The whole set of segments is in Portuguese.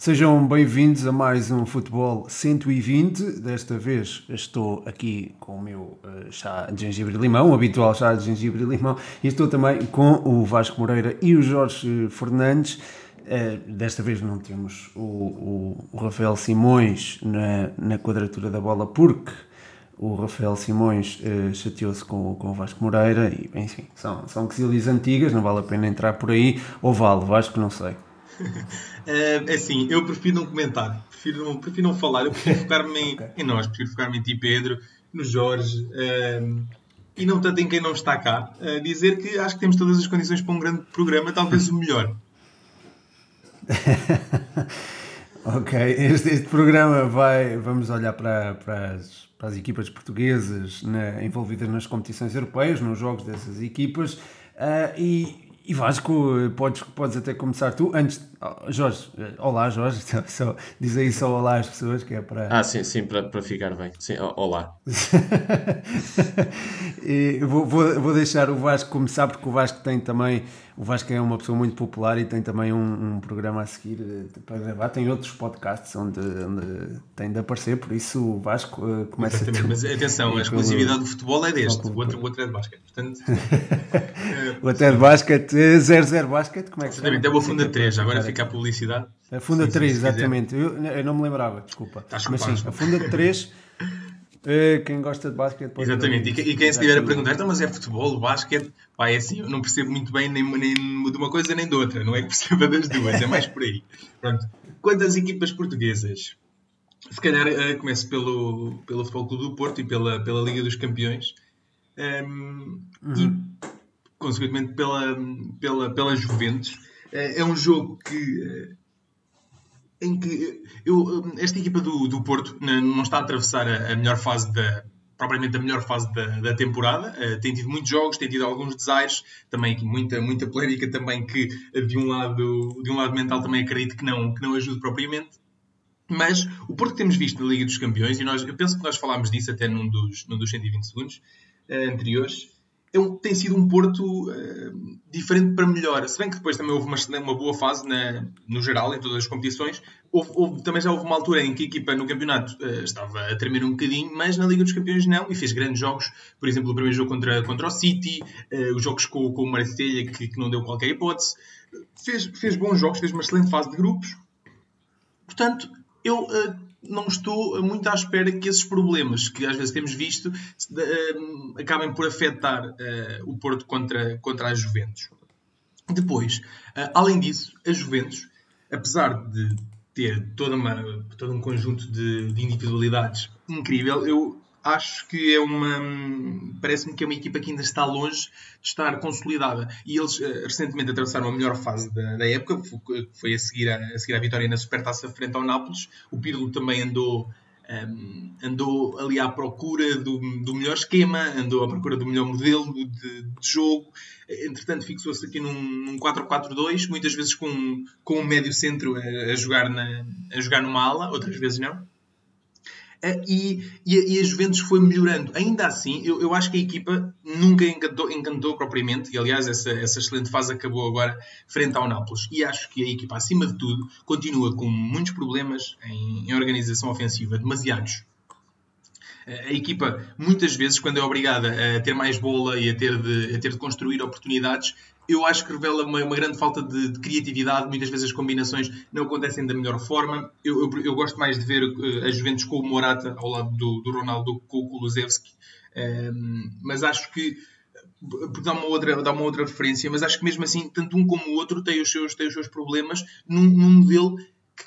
Sejam bem-vindos a mais um Futebol 120. Desta vez estou aqui com o meu uh, chá de gengibre e limão, o habitual chá de gengibre e limão, e estou também com o Vasco Moreira e o Jorge Fernandes. Uh, desta vez não temos o, o, o Rafael Simões na, na, quadratura da bola, porque o Rafael Simões uh, chateou-se com, com o Vasco Moreira, e enfim, são, são quesilhas antigas, não vale a pena entrar por aí, ou vale, Vasco, não sei. É assim, eu prefiro não comentar, prefiro não, prefiro não falar, eu prefiro focar-me em, em, nós, prefiro focar-me em ti, Pedro, no Jorge, uh, e não tanto em quem não está cá. Uh, dizer que acho que temos todas as condições para um grande programa, talvez o melhor. ok, este, este, programa vai, vamos olhar para, para, as, para as equipas portuguesas na, envolvidas nas competições europeias, nos jogos dessas equipas, uh, e e Vasco, podes, podes até começar tu, antes. Jorge, olá Jorge, só, diz aí só olá às pessoas que é para. Ah, sim, sim, para, para ficar bem. Sim, olá. e vou, vou, vou deixar o Vasco começar, porque o Vasco tem também. O Vasco é uma pessoa muito popular e tem também um, um programa a seguir eh, para gravar. Tem outros podcasts onde, onde tem de aparecer, por isso o Vasco uh, começa Exatamente, mas atenção, a exclusividade do futebol é deste, o outro, o outro é de basquete. Portanto, o outro é de basquete, 0-0 basquete, como é que se chama? Exatamente, é o Funda 3, agora fica a publicidade. A Funda sim, 3, exatamente. Eu, eu, não me lembrava, desculpa. Mas sim, a Funda 3 é, quem gosta de basquete pode Exatamente, e, e quem se estiver a perguntar, então, mas é futebol, basquete, pá, é assim, eu não percebo muito bem nem, nem de uma coisa nem de outra, não é que perceba das duas, é mais por aí. Pronto. Quanto às equipas portuguesas, se calhar uh, começo pelo, pelo Futebol Clube do Porto e pela, pela Liga dos Campeões, um, ehm, uhum. Consequentemente pela, pela, pela Juventus. Uh, é um jogo que. Uh, em que eu, esta equipa do, do Porto não está a atravessar a, melhor fase da, propriamente a melhor fase da, da temporada. Uh, tem tido muitos jogos, tem tido alguns desaires, também aqui muita, muita polémica também que de um lado, de um lado mental também acredito que não, que não ajude propriamente. Mas o Porto que temos visto na Liga dos Campeões, e nós, eu penso que nós falámos disso até num dos, num dos 120 segundos uh, anteriores, tem sido um Porto uh, diferente para melhor. Se bem que depois também houve uma, uma boa fase na, no geral, em todas as competições. Houve, houve, também já houve uma altura em que a equipa no campeonato uh, estava a tremer um bocadinho, mas na Liga dos Campeões não, e fez grandes jogos. Por exemplo, o primeiro jogo contra, contra o City, uh, os jogos com, com o Marselha, que, que não deu qualquer hipótese. Fez, fez bons jogos, fez uma excelente fase de grupos. Portanto, eu não estou muito à espera que esses problemas que às vezes temos visto uh, acabem por afetar uh, o Porto contra, contra a Juventus. Depois, uh, além disso, a Juventus, apesar de ter toda uma, todo um conjunto de, de individualidades incrível, eu acho que é uma. Parece-me que é uma equipa que ainda está longe de estar consolidada. E eles uh, recentemente atravessaram a melhor fase da, da época, foi a seguir a, a seguir a vitória na Supertaça frente ao Nápoles. O Pirlo também andou. Um, ehm, andou ali à procura do, do, melhor esquema, andou à procura do melhor modelo de, de jogo. Entretanto, fixou-se aqui num, num 4-4-2, muitas vezes com, com um médio centro a, a, jogar na, a jogar numa ala, outras vezes não. Eh, e, e, e, a Juventus foi melhorando. Ainda assim, eu, eu acho que a equipa nunca encantou, encantou propriamente, e aliás, essa, essa excelente fase acabou agora frente ao Nápoles. E acho que a equipa, acima de tudo, continua com muitos problemas em, em organização ofensiva, demasiados. Eh, a equipa, muitas vezes, quando é obrigada a ter mais bola e a ter de, a ter de construir oportunidades, eu acho que revela uma, uma grande falta de, de, criatividade. Muitas vezes as combinações não acontecem da melhor forma. Eu, eu, eu gosto mais de ver uh, a Juventus com o Morata ao lado do, do Ronaldo com o Kulusevski. Um, ehm, mas acho que dá uma outra dá uma outra referência, mas acho que mesmo assim tanto um como o outro têm os seus têm os seus problemas num, num modelo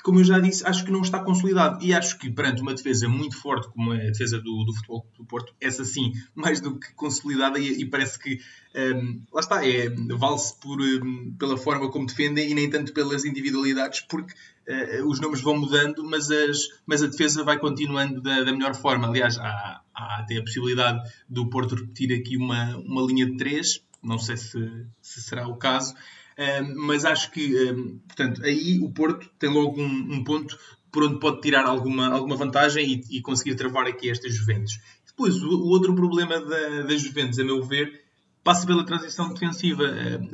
como eu já disse, acho que não está consolidado. E acho que perante uma defesa muito forte, como é a defesa do, do Futebol do Porto, essa sim, mais do que consolidada, e, e parece que um, lá está, é, vale-se um, pela forma como defendem e nem tanto pelas individualidades, porque uh, os nomes vão mudando, mas, as, mas a defesa vai continuando da, da melhor forma. Aliás, há, há até a possibilidade do Porto repetir aqui uma, uma linha de três, não sei se, se será o caso, mas acho que, portanto, aí o Porto tem logo um, um, ponto por onde pode tirar alguma, alguma vantagem e, e conseguir travar aqui estas Juventus. Depois, o, o outro problema da, das Juventus, a meu ver, passa pela transição defensiva.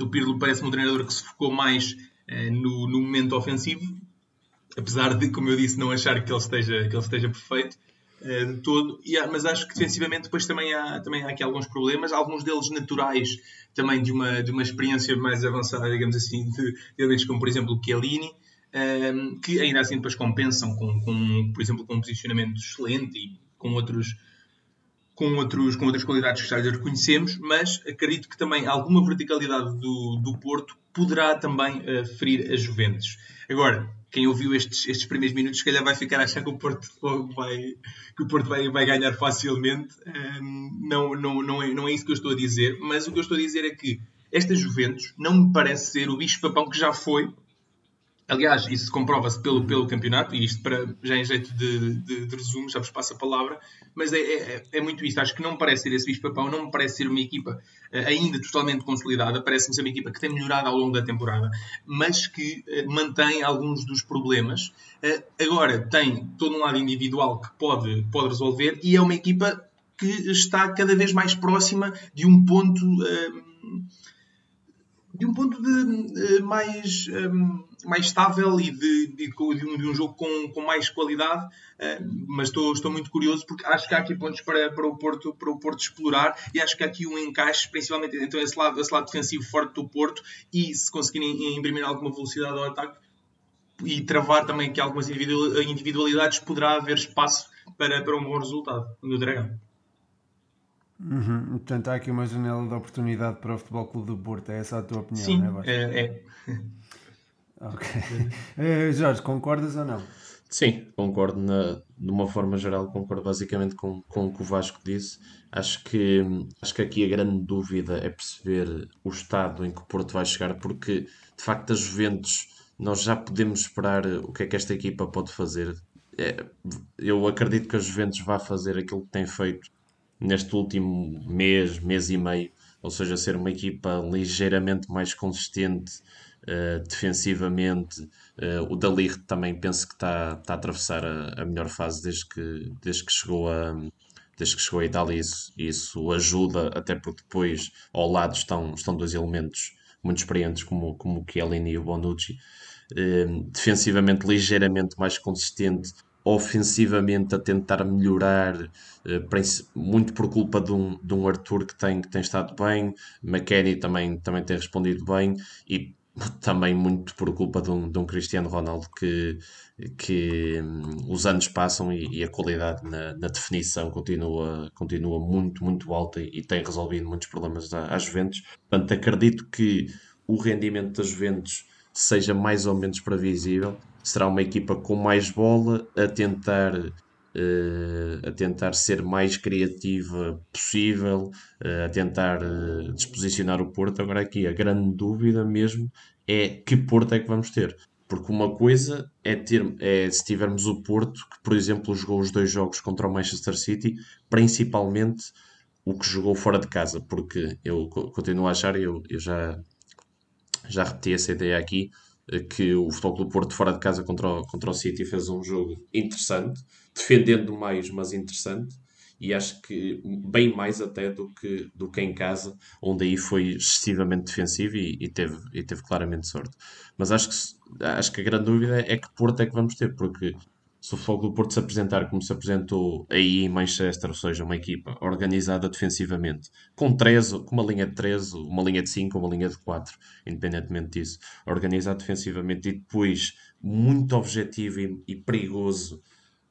o Pirlo parece um treinador que se focou mais uh, no, no momento ofensivo, apesar de, como eu disse, não achar que ele esteja, que ele esteja perfeito uh, de todo. E, mas acho que defensivamente depois também há, também há aqui alguns problemas, alguns deles naturais também de uma, de uma experiência mais avançada, digamos assim, de elementos como, por exemplo, o Chiellini, um, que ainda assim depois compensam com, com, por exemplo, com um posicionamento excelente e com outros com, outros, com outras qualidades que já lhe reconhecemos, mas acredito que também alguma verticalidade do, do Porto poderá também uh, ferir a Juventus. Agora, quem ouviu estes, estes primeiros minutos, se calhar vai ficar a achar que o Porto vai, que o Porto vai, vai ganhar facilmente. Não, não, não, é, não é isso que eu estou a dizer, mas o que eu estou a dizer é que esta Juventus não me parece ser o bicho-papão que já foi Aliás, isso comprova-se pelo, pelo campeonato, e isto para, já em jeito de, de, de resumo, já vos passo a palavra, mas é, é, é muito isso. Acho que não me parece ser esse bicho-papão, não me parece ser uma equipa uh, ainda totalmente consolidada, parece-me ser uma equipa que tem melhorado ao longo da temporada, mas que uh, mantém alguns dos problemas. Uh, agora, tem todo um lado individual que pode, pode resolver, e é uma equipa que está cada vez mais próxima de um ponto de um ponto de, uh, mais, ehm, mais estável e de, de, de, um, de um, jogo com, com mais qualidade, uh, mas estou, estou muito curioso porque acho que há aqui pontos para, para, o Porto, para o Porto explorar e acho que há aqui um encaixe, principalmente então, esse, lado, esse lado defensivo forte do Porto e se conseguirem imprimir alguma velocidade ao ataque e travar também aqui algumas individualidades, poderá haver espaço para, para um bom resultado no Dragão. Uhum. Portanto, há aqui uma janela de oportunidade para o Futebol Clube do Porto. É essa a tua opinião, Sim, não é, é, é. Ok. Eh, Jorge, concordas ou não? Sim, concordo na, de uma forma geral, concordo basicamente com, com o que o Vasco disse. Acho que, acho que aqui a grande dúvida é perceber o estado em que o Porto vai chegar, porque de facto as Juventus nós já podemos esperar o que é que esta equipa pode fazer. É, eu acredito que a Juventus vai fazer aquilo que tem feito neste último mês, mês e meio, ou seja, ser uma equipa ligeiramente mais consistente uh, defensivamente. Uh, o Dalir também penso que está, está a atravessar a, a, melhor fase desde que, desde que chegou a. Desde que chegou a Itália, isso, isso ajuda, até porque depois ao lado estão, estão dois elementos muito experientes, como, como o Chiellini e o Bonucci. Uh, defensivamente ligeiramente mais consistente, ofensivamente a tentar melhorar, eh, muito por culpa de um, de um Arthur que tem, que tem estado bem, McKenny também, também tem respondido bem e também muito por culpa de um, de um Cristiano Ronaldo que, que um, os anos passam e, e a qualidade na, na, definição continua, continua muito, muito alta e, e tem resolvido muitos problemas às Juventus. Portanto, acredito que o rendimento das Juventus seja mais ou menos previsível será uma equipa com mais bola a tentar uh, a tentar ser mais criativa possível, uh, a tentar uh, disposicionar o Porto. Agora aqui a grande dúvida mesmo é que Porto é que vamos ter. Porque uma coisa é ter é se tivermos o Porto, que por exemplo jogou os dois jogos contra o Manchester City, principalmente o que jogou fora de casa, porque eu continuo a achar, eu, eu já, já repeti essa ideia aqui, que o Futebol Clube Porto fora de casa contra o, contra o City fez um jogo interessante, defendendo mais, mas interessante, e acho que bem mais até do que, do que em casa, onde aí foi excessivamente defensivo e, e teve, e teve claramente sorte. Mas acho que, acho que a grande dúvida é que Porto é que vamos ter, porque se o Futebol do Porto se apresentar como se apresentou aí em Manchester, ou seja, uma equipa organizada defensivamente, com 13, com uma linha de 13, uma linha de 5, uma linha de 4, independentemente disso, organizado defensivamente e depois muito objetivo e, e perigoso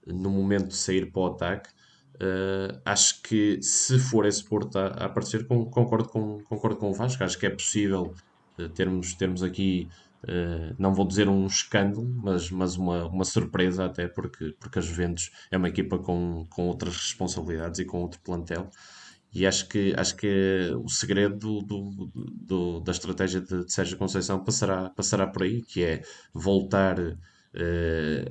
no momento de sair para o ataque, uh, acho que se for esse Porto a, a aparecer, concordo com, concordo com o Vasco, acho que é possível uh, termos, termos aqui Uh, não vou dizer um escândalo, mas, mas uma, uma surpresa até, porque, porque a Juventus é uma equipa com, com outras responsabilidades e com outro plantel. E acho que, acho que o segredo do, do, da estratégia de, de Sérgio Conceição passará, passará por aí, que é voltar uh,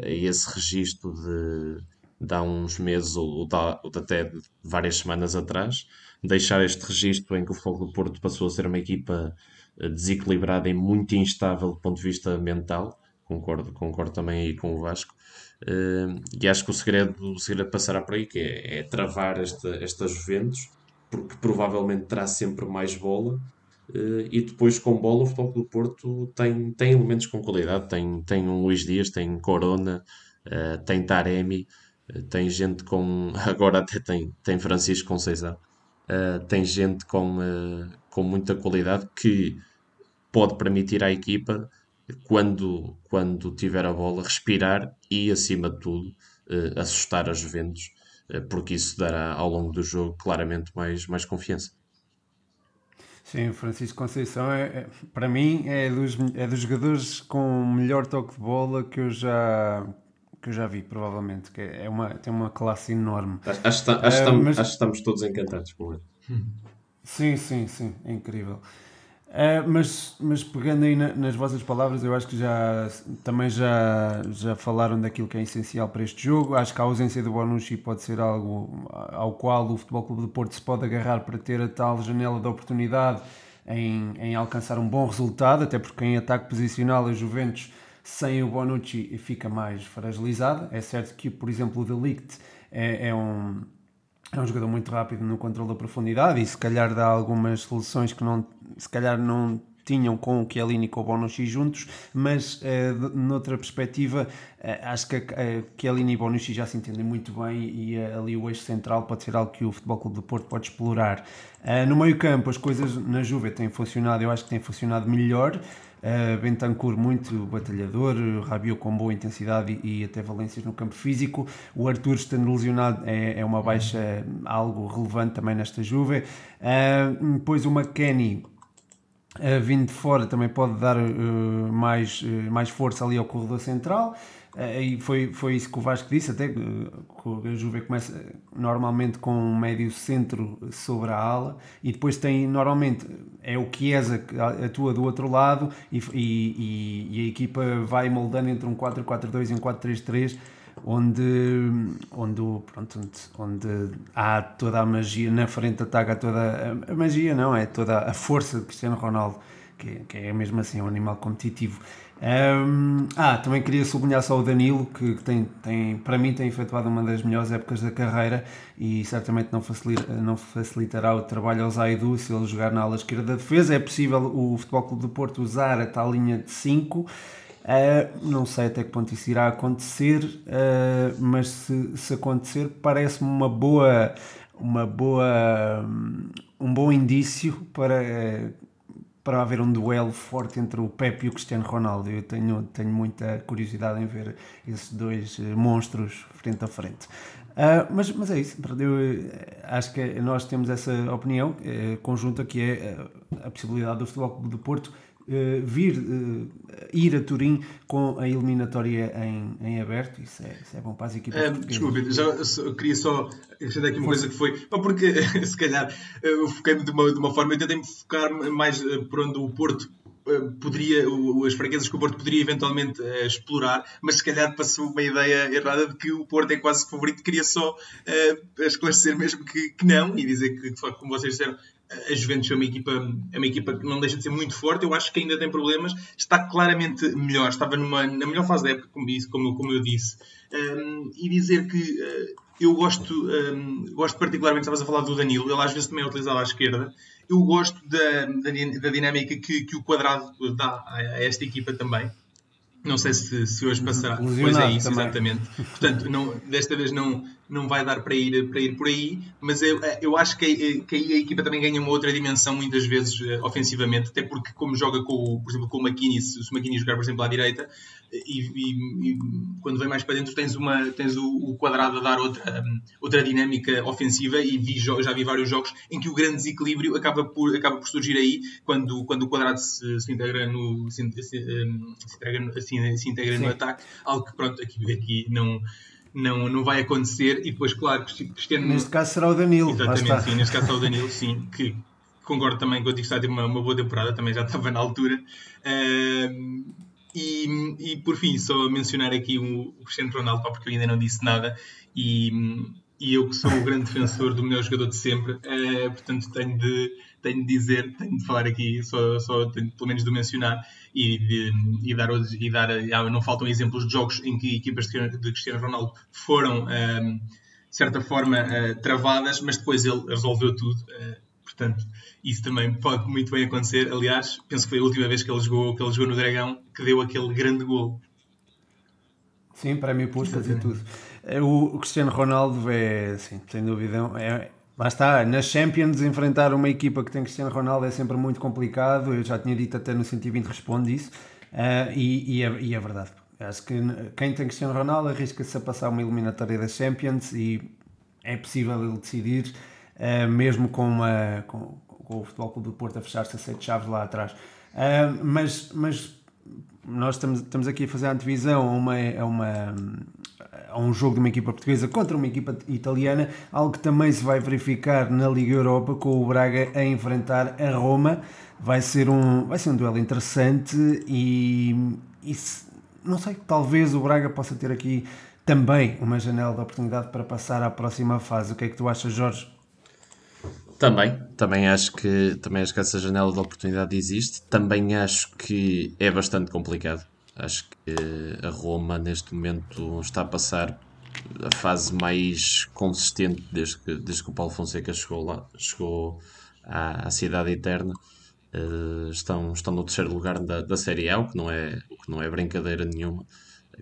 a esse registro de, de há uns meses ou, de, ou de até várias semanas atrás, deixar este registro em que o Fogo do Porto passou a ser uma equipa desequilibrada e muito instável do ponto de vista mental. Concordo, concordo também aí com o Vasco. Uh, e acho que o segredo, o segredo passará por aí, que é, é travar esta, estas Juventus, porque provavelmente terá sempre mais bola, Uh, e depois com bola o Futebol do Porto tem, tem elementos com qualidade, tem, tem um Luís Dias, tem Corona, uh, tem Taremi, uh, tem gente com, agora até tem, tem Francisco Conceição, tem gente com, com muita qualidade que pode permitir à equipa, quando, quando tiver a bola, respirar e acima de tudo assustar as Juventus, porque isso dará ao longo do jogo claramente mais, mais confiança. Sim, o Francisco Conceição é, é, para mim é dos, é dos jogadores com o melhor toque de bola que eu já que eu já vi, provavelmente, que é uma, tem uma classe enorme. Acho, acho, acho, uh, estamos, mas... acho que estamos todos encantados com ele. Sim, sim, sim, é incrível. Uh, mas, mas pegando aí na, nas vossas palavras, eu acho que já também já, já falaram daquilo que é essencial para este jogo. Acho que a ausência do Bonucci pode ser algo ao qual o Futebol Clube de Porto se pode agarrar para ter a tal janela de oportunidade em, em alcançar um bom resultado, até porque em ataque posicional a Juventus sem o Bonucci fica mais fragilizada. É certo que, por exemplo, o Delict é, é um é um jogador muito rápido no controle da profundidade e se calhar dá algumas soluções que não, se calhar não tinham com o Chiellini e com o Bonucci juntos, mas uh, noutra perspectiva uh, acho que uh, Chiellini e Bonucci já se entendem muito bem e uh, ali o eixo central pode ser algo que o Futebol Clube do Porto pode explorar. no meio campo as coisas na Juve têm funcionado, eu acho que têm funcionado melhor, Uh, Bentancur muito batalhador, Rabiot com boa intensidade e, e, até valências no campo físico. O Arthur estando lesionado é, é uma baixa algo relevante também nesta Juve. Uh, depois o McKenny uh, vindo de fora também pode dar mais, mais força ali ao corredor central. E foi, foi isso que o Vasco disse, até que a Juve começa normalmente com um médio centro sobre a ala e depois tem normalmente é o Chiesa que atua do outro lado e, e, e a equipa vai moldando entre um 4-4-2 e um 4-3-3 onde, onde, pronto, onde, onde, há toda a magia na frente há toda a, a, magia, não, é toda a força de Cristiano Ronaldo, que, que é mesmo assim um animal competitivo. Um, ah, também queria sublinhar só o Danilo, que, tem, tem, para mim tem efetuado uma das melhores épocas da carreira e certamente não, facilita, não facilitará o trabalho ao Zaidu se ele jogar na ala esquerda da defesa. É possível o Futebol Clube do Porto usar a tal linha de 5 Uh, não sei até que ponto isso irá acontecer, uh, mas se, se acontecer, parece-me uma boa, uma boa, um bom indício para, para haver um duelo forte entre o Pepe e o Cristiano Ronaldo. Eu tenho, tenho muita curiosidade em ver esses dois monstros frente a frente. Uh, mas, mas é isso, eu acho que nós temos essa opinião conjunta que é a possibilidade do Futebol Clube do Porto uh, vir uh, ir a Turim com a eliminatória em, em aberto. Isso é, isso é bom para as equipas. Uh, desculpe, já só, queria só acrescentar aqui uma coisa que foi. Porque se calhar eu foquei-me de uma, de uma forma, eu tentei-me focar mais por onde o Porto poderia, as fraquezas que o Porto poderia eventualmente uh, explorar, mas se calhar passou uma ideia errada de que o Porto é quase favorito. Queria só uh, esclarecer mesmo que, que, não e dizer que, de facto, como vocês disseram, a Juventus é uma equipa é uma equipa que não deixa de ser muito forte. Eu acho que ainda tem problemas. Está claramente melhor. Estava numa na melhor fase da época como disse como, como eu disse. Um, e dizer que uh, eu gosto um, gosto particularmente estavas a falar do Danilo ele às vezes também é utilizado à esquerda. Eu gosto da, da, da dinâmica que, que o quadrado dá a, a esta equipa também não sei se, se hoje passará. Pois é isso, também. exatamente. Portanto, não, desta vez não, não vai dar para ir, para ir por aí, mas eu, eu acho que, que aí a equipa também ganha uma outra dimensão muitas vezes eh, ofensivamente, até porque como joga com, por exemplo, com o McKinney, se o McKinney jogar, por exemplo, à direita, e, e, e, quando vem mais para dentro tens, uma, tens o, o quadrado a dar outra, outra dinâmica ofensiva e vi, já vi vários jogos em que o grande desequilíbrio acaba por, acaba por surgir aí quando, quando o quadrado se, se integra no se, se, se integra, se, se integra no ataque, algo que pronto, aqui, aqui não não, não vai acontecer. E depois, claro, Cristiano. Neste caso será o Danilo. Exatamente, sim. Neste caso será o Danilo, sim. Que concordo também com o que está a ter uma, uma boa temporada, também já estava na altura. Uh, e, e por fim, só mencionar aqui o, o Cristiano Ronaldo, porque eu ainda não disse nada. E, e eu que sou o grande defensor do melhor jogador de sempre, uh, portanto tenho de, tenho de dizer, tenho de falar aqui, só, só tenho, pelo menos de mencionar e, de, e dar, e dar ah, não faltam exemplos de jogos em que equipas de Cristiano Ronaldo foram, ah, de certa forma, uh, travadas, mas depois ele resolveu tudo. Portanto, isso também pode muito bem acontecer. Aliás, penso que foi a última vez que ele jogou, que ele jogou no Dragão que deu aquele grande gol. Sim, prémio Puskas e tudo. É, o Cristiano Ronaldo é, sim, sem dúvida, é, Lá está, nas Champions enfrentar uma equipa que tem Cristiano Ronaldo é sempre muito complicado. Eu já tinha dito até no 120 responde isso. Uh, e, e, é, e, é, verdade. Acho que quem tem Cristiano Ronaldo arrisca-se a passar uma eliminatória das Champions e é possível ele decidir, mesmo com, uma, com, com, o Futebol Clube do Porto a fechar-se a sete chaves lá atrás. Uh, mas, mas nós estamos, estamos aqui a fazer a antevisão a, uma, a, uma, a um jogo de uma equipa portuguesa contra uma equipa italiana, algo que também se vai verificar na Liga Europa com o Braga a enfrentar a Roma. Vai ser um, vai ser um duelo interessante e, e não sei, talvez o Braga possa ter aqui também uma janela de oportunidade para passar à próxima fase. O que é que tu achas, Jorge? Também, também acho que também acho que essa janela de oportunidade existe. Também acho que é bastante complicado. Acho que a Roma neste momento está a passar a fase mais consistente desde que, desde que o Paulo Fonseca chegou lá, chegou à, à cidade eterna. Uh, estão, estão no terceiro lugar da, da Série A, o que, não é, o que não é brincadeira nenhuma.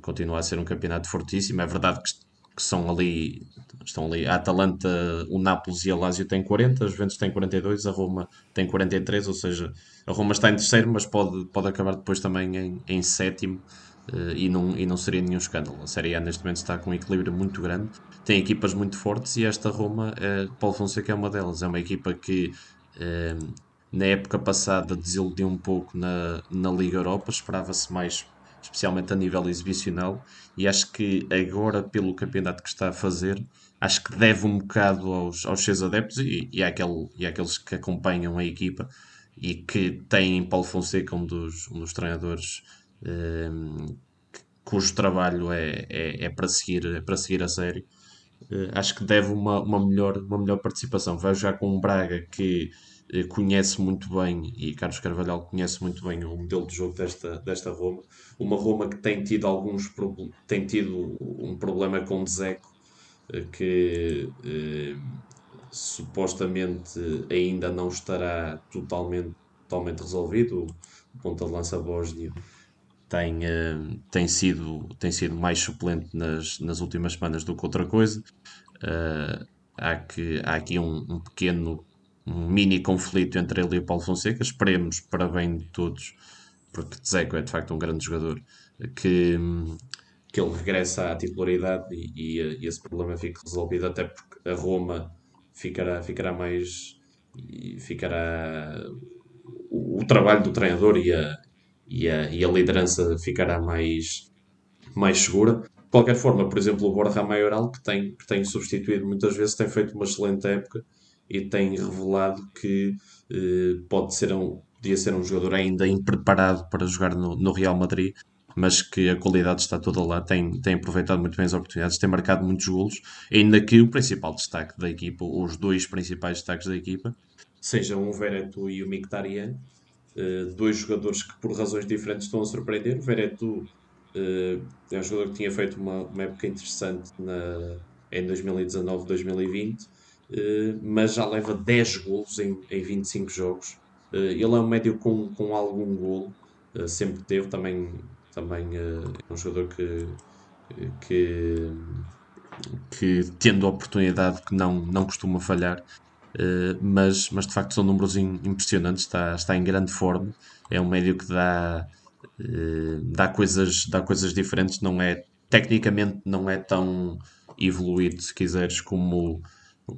Continua a ser um campeonato fortíssimo. É verdade que que são ali, estão ali, a Atalanta, o Nápoles e a Lazio têm 40, a Juventus tem 42, a Roma tem 43, ou seja, a Roma está em terceiro, mas pode, pode acabar depois também em, em sétimo uh, e, não, e não seria nenhum escândalo. A Série A neste momento está com um equilíbrio muito grande, tem equipas muito fortes e esta Roma, uh, Paulo Fonseca é uma delas, é uma equipa que uh, na época passada desiludiu um pouco na, na Liga Europa, esperava-se mais especialmente a nível exibicional, e acho que agora, pelo campeonato que está a fazer, acho que deve um bocado aos, aos seus adeptos e, e, àquele, e àqueles que acompanham a equipa e que têm Paulo Fonseca, um dos, um dos treinadores um, ehm, cujo trabalho é, é, é, para seguir, é para seguir a sério. Uh, acho que deve uma, uma, melhor, uma melhor participação. Vai já com um Braga que eh, conhece muito bem, e Carlos Carvalhal conhece muito bem o modelo de jogo desta, desta Roma. Uma Roma que tem tido alguns tem tido um problema com o Dzeko, eh, que eh, supostamente ainda não estará totalmente, totalmente resolvido. O ponta de lança bósnio tem, uh, tem, sido, tem sido mais suplente nas, nas últimas semanas do que outra coisa. Uh, há, que, há aqui um, um pequeno um mini conflito entre ele e o Paulo Fonseca. Esperemos para bem de todos, porque Dzeko é de facto um grande jogador, que, que ele regressa à titularidade e, e, e esse problema fique resolvido, até porque a Roma ficará, ficará mais. ficará. O, o trabalho do treinador e a, e a, e a liderança ficará mais, mais segura. De qualquer forma, por exemplo, o Borja Maioral, que tem, que tem substituído muitas vezes, tem feito uma excelente época e tem revelado que eh, pode ser um, podia ser um jogador ainda impreparado para jogar no, no, Real Madrid, mas que a qualidade está toda lá, tem, tem aproveitado muito bem as oportunidades, tem marcado muitos golos, ainda que o principal destaque da equipa, os dois principais destaques da equipa, sejam o Veretu e o Mkhitaryan, eh, dois jogadores que por razões diferentes estão a surpreender. O Veretu eh, é um jogador que tinha feito uma, uma época interessante na, em 2019-2020 eh, mas já leva 10 golos em, em 25 jogos. Uh, ele é um médio com, com algum golo, uh, sempre teve, também, também é um jogador que, que, que tendo a oportunidade que não, não costuma falhar, mas, mas de facto são números impressionantes, está, está em grande forma, é um médio que dá, dá, coisas, dá coisas diferentes, não é, tecnicamente não é tão evoluído, se quiseres, como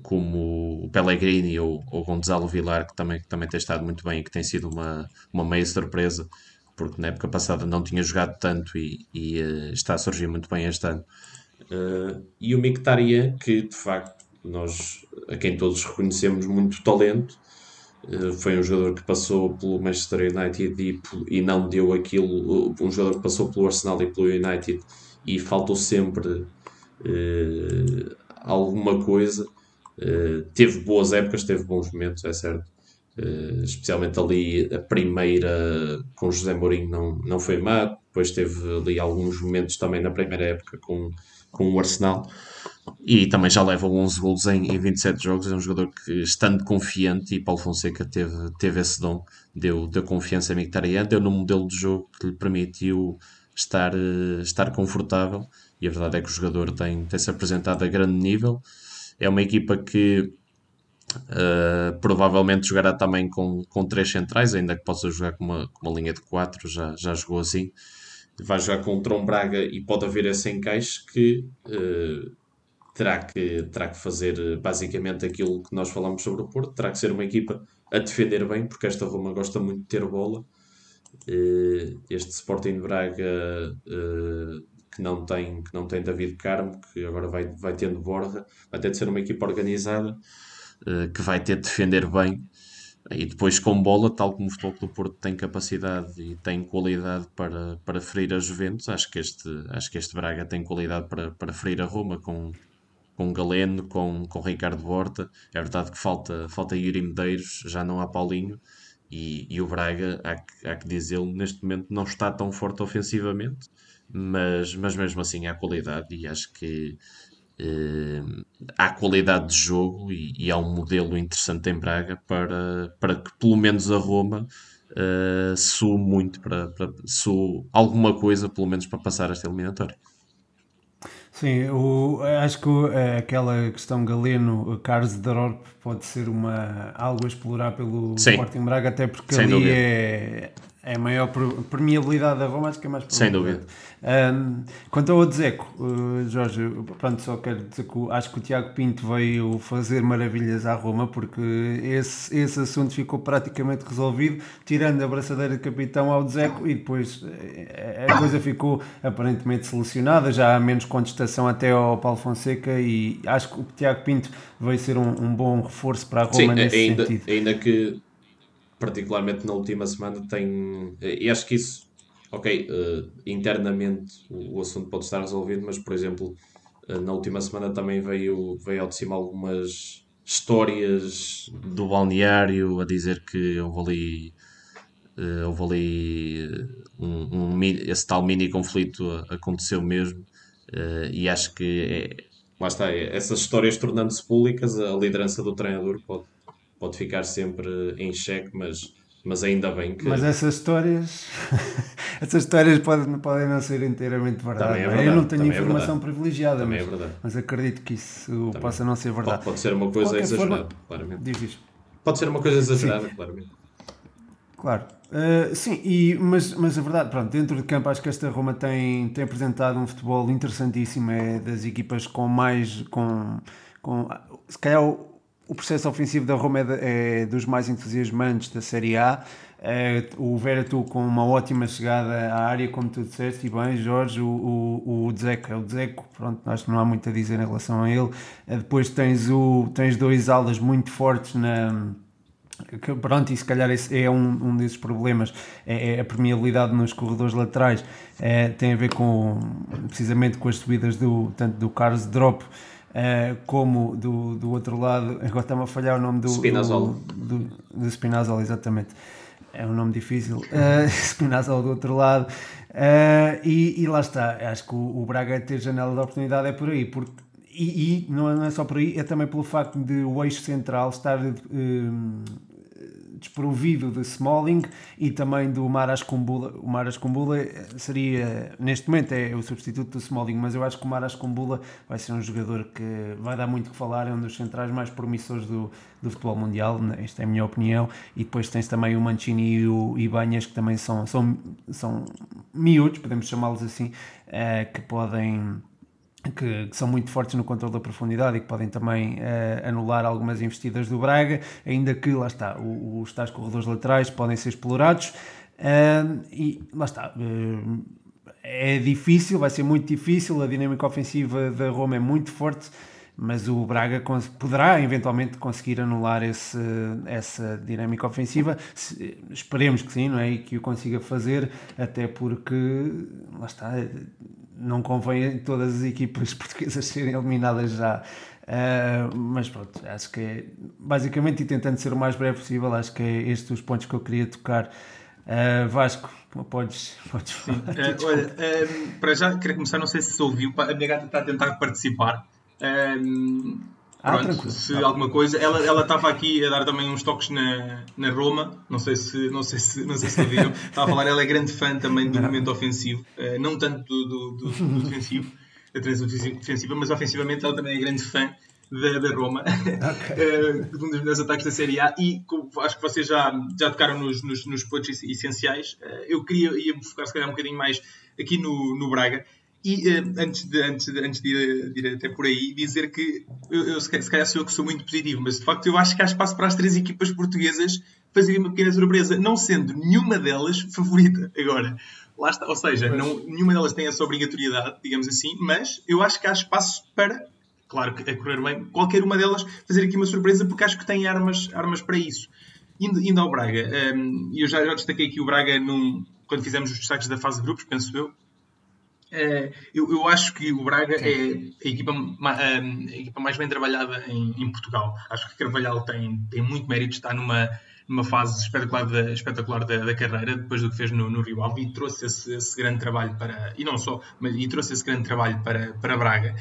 como o Pellegrini ou o Gonzalo Vilar, que também, que também tem estado muito bem e que tem sido uma, uma meia surpresa, porque na época passada não tinha jogado tanto e, e uh, está a surgir muito bem este ano. Uh, e o Mkhitaryan, que de facto nós, a quem todos reconhecemos muito talento, uh, foi um jogador que passou pelo Manchester United e, e não deu aquilo, um jogador que passou pelo Arsenal e pelo United e faltou sempre alguma coisa eh, teve boas épocas, teve bons momentos, é certo. Uh, especialmente ali a primeira com José Mourinho não, não foi má, depois teve ali alguns momentos também na primeira época com, com o Arsenal. E também já leva 11 gols em, em 27 jogos. É um jogador que, estando confiante, e Paulo Fonseca teve, teve esse dom, deu, deu confiança a Mkhitaryan, deu no modelo de jogo que lhe permitiu estar, eh, estar confortável. E a verdade é que o jogador tem, tem se apresentado a grande nível. É uma equipa que uh, provavelmente jogará também com, com três centrais, ainda que possa jogar com uma, com uma linha de quatro, já, já jogou assim. Vai jogar com Tron Braga e pode haver esse encaixe que uh, terá que, terá que fazer eh, basicamente aquilo que nós falamos sobre o Porto, terá que ser uma equipa a defender bem, porque esta Roma gosta muito de ter bola. Este Sporting de Braga que não tem, que não tem David Carmo, que agora vai, vai tendo Borja, vai ter de ser uma equipa organizada, que vai ter de defender bem. E depois com bola, tal como o Futebol do Porto tem capacidade e tem qualidade para, para ferir a Juventus, acho que este, acho que este Braga tem qualidade para, para ferir a Roma com, com Galeno, com, com Ricardo Horta. É verdade que falta, falta Yuri Medeiros, já não há Paulinho. E, e o Braga, há que, há que dizê-lo, neste momento não está tão forte ofensivamente, mas, mas mesmo assim há qualidade e acho que eh, há qualidade de jogo e, e, há um modelo interessante em Braga para, para que pelo menos a Roma uh, sue muito para, para sue alguma coisa pelo menos para passar esta eliminatória. Sim, o, acho que aquela questão Galeno, Carlos de Dorp pode ser uma, algo a explorar pelo Sim. Sporting Braga, até porque Sem ali é, é a maior permeabilidade da Roma, acho que é mais Sem dúvida. Um, quanto ao Odzeco, uh, Jorge, pronto, só quero dizer que acho que o Tiago Pinto veio fazer maravilhas à Roma, porque esse, esse assunto ficou praticamente resolvido, tirando a braçadeira de capitão ao Odzeco, e depois eh, a coisa ficou aparentemente solucionada, já há menos contestação até ao Paulo Fonseca, e acho que o Tiago Pinto veio ser um, um bom reforço para a Roma Sim, nesse ainda, sentido. Ainda que particularmente na última semana, tem. E acho que isso, ok, uh, internamente o, assunto pode estar resolvido, mas por exemplo, uh, na última semana também veio, veio ao de cima algumas histórias do balneário a dizer que houve ali. Uh, houve ali um, um, esse tal mini conflito aconteceu mesmo e acho que é, lá está, é, essas histórias tornando-se públicas, a liderança do treinador pode, pode ficar sempre em xeque, mas, mas ainda bem que. Mas essas histórias. essas histórias podem, podem não ser inteiramente verdade. É verdade Eu não tenho é informação é privilegiada, mas, é mas, acredito que isso também. possa não ser verdade. Pode, pode ser uma coisa exagerada, forma, claramente. Diz Pode ser uma coisa exagerada, Sim. claramente. Claro. Uh, sim, e, mas, mas a verdade, pronto, dentro de campo acho que esta Roma tem, tem apresentado um futebol interessantíssimo, é das equipas com mais, com, com se calhar o processo ofensivo da Roma é, é dos mais entusiasmantes da Série A. É, o Veratu com uma ótima chegada à área, como tu disseste, e bem, Jorge, o, Dzeko, é o Dzeko, pronto, acho que não há muito a dizer em relação a ele. É, depois tens, o, tens dois alas muito fortes na. Que, pronto, e se calhar esse é um, um desses problemas, é, é a permeabilidade nos corredores laterais, é, tem a ver com precisamente com as subidas do, tanto do Carlos Drop Uh, como do, do outro lado, agora está-me a falhar o nome do Spinazzola. Do, do, do Spinazzola, exatamente. É um nome difícil. Uh, Spinazzola do outro lado. Uh, e, e, lá está. Acho que o, o Braga ter janela de oportunidade é por aí. Porque, e, e não é só por aí, é também pelo facto de o eixo central estar desprovido de Smalling e também do Maras Kumbula. O Maras Kumbula seria, neste momento, é o substituto do Smalling, mas eu acho que o Maras Kumbula vai ser um jogador que vai dar muito que falar, é um dos centrais mais promissores do, do futebol mundial, né? esta é a minha opinião. E depois tens também o Mancini e o Ibanhas, que também são, são, são miúdos, podemos chamá-los assim, eh, que podem que, que, são muito fortes no controle da profundidade e que podem também uh, anular algumas investidas do Braga, ainda que, lá está, os tais corredores laterais podem ser explorados uh, e lá está. Uh, é difícil, vai ser muito difícil, a dinâmica ofensiva da Roma é muito forte, mas o Braga poderá eventualmente conseguir anular esse, essa dinâmica ofensiva. Se, esperemos que sim, não é? E que o consiga fazer, até porque, lá está, não convém todas as equipas portuguesas serem eliminadas já. Uh, mas pronto, acho que é, basicamente, e tentando ser o mais breve possível, acho que é estes os pontos que eu queria tocar Uh, Vasco, podes, podes falar. Uh, olha, para já, queria começar, não sei se se ouviu, a minha gata está a tentar participar. Um, ah, pronto, se ah, alguma coisa, ela ela estava aqui a dar também uns toques na, na Roma, não sei se não sei se não sei se ouviram. Estava a falar, ela é grande fã também do momento ofensivo, uh, não tanto do, do, do, defensivo, da transição defensiva, mas ofensivamente ela também é grande fã da, da Roma, okay. uh, um dos melhores ataques da Série A. E como, acho que vocês já, já tocaram nos, nos, nos pontos essenciais. Uh, eu queria ia focar, se calhar, um bocadinho mais aqui no, no Braga. E uh, antes, de, antes, de, antes de, ir, de ir até por aí, dizer que eu, eu, se calhar sou eu que sou muito positivo, mas de facto eu acho que há espaço para as três equipas portuguesas fazerem uma pequena surpresa, não sendo nenhuma delas favorita agora. Lá está, ou seja, não, nenhuma delas tem essa obrigatoriedade, digamos assim, mas eu acho que há espaço para claro que a correr bem, qualquer uma delas fazer aqui uma surpresa, porque acho que tem armas, armas para isso. Indo, indo ao Braga, um, eu já, já, destaquei aqui o Braga num, quando fizemos os destaques da fase de grupos, penso eu. Uh, eu, eu, acho que o Braga é a equipa, a equipa mais bem trabalhada em, em, Portugal. Acho que Carvalhal tem, tem muito mérito, está numa, numa fase espetacular, da, espetacular da, da, carreira, depois do que fez no, no Rio Ave, e trouxe esse, esse, grande trabalho para, e não só, mas e trouxe esse grande trabalho para, para Braga.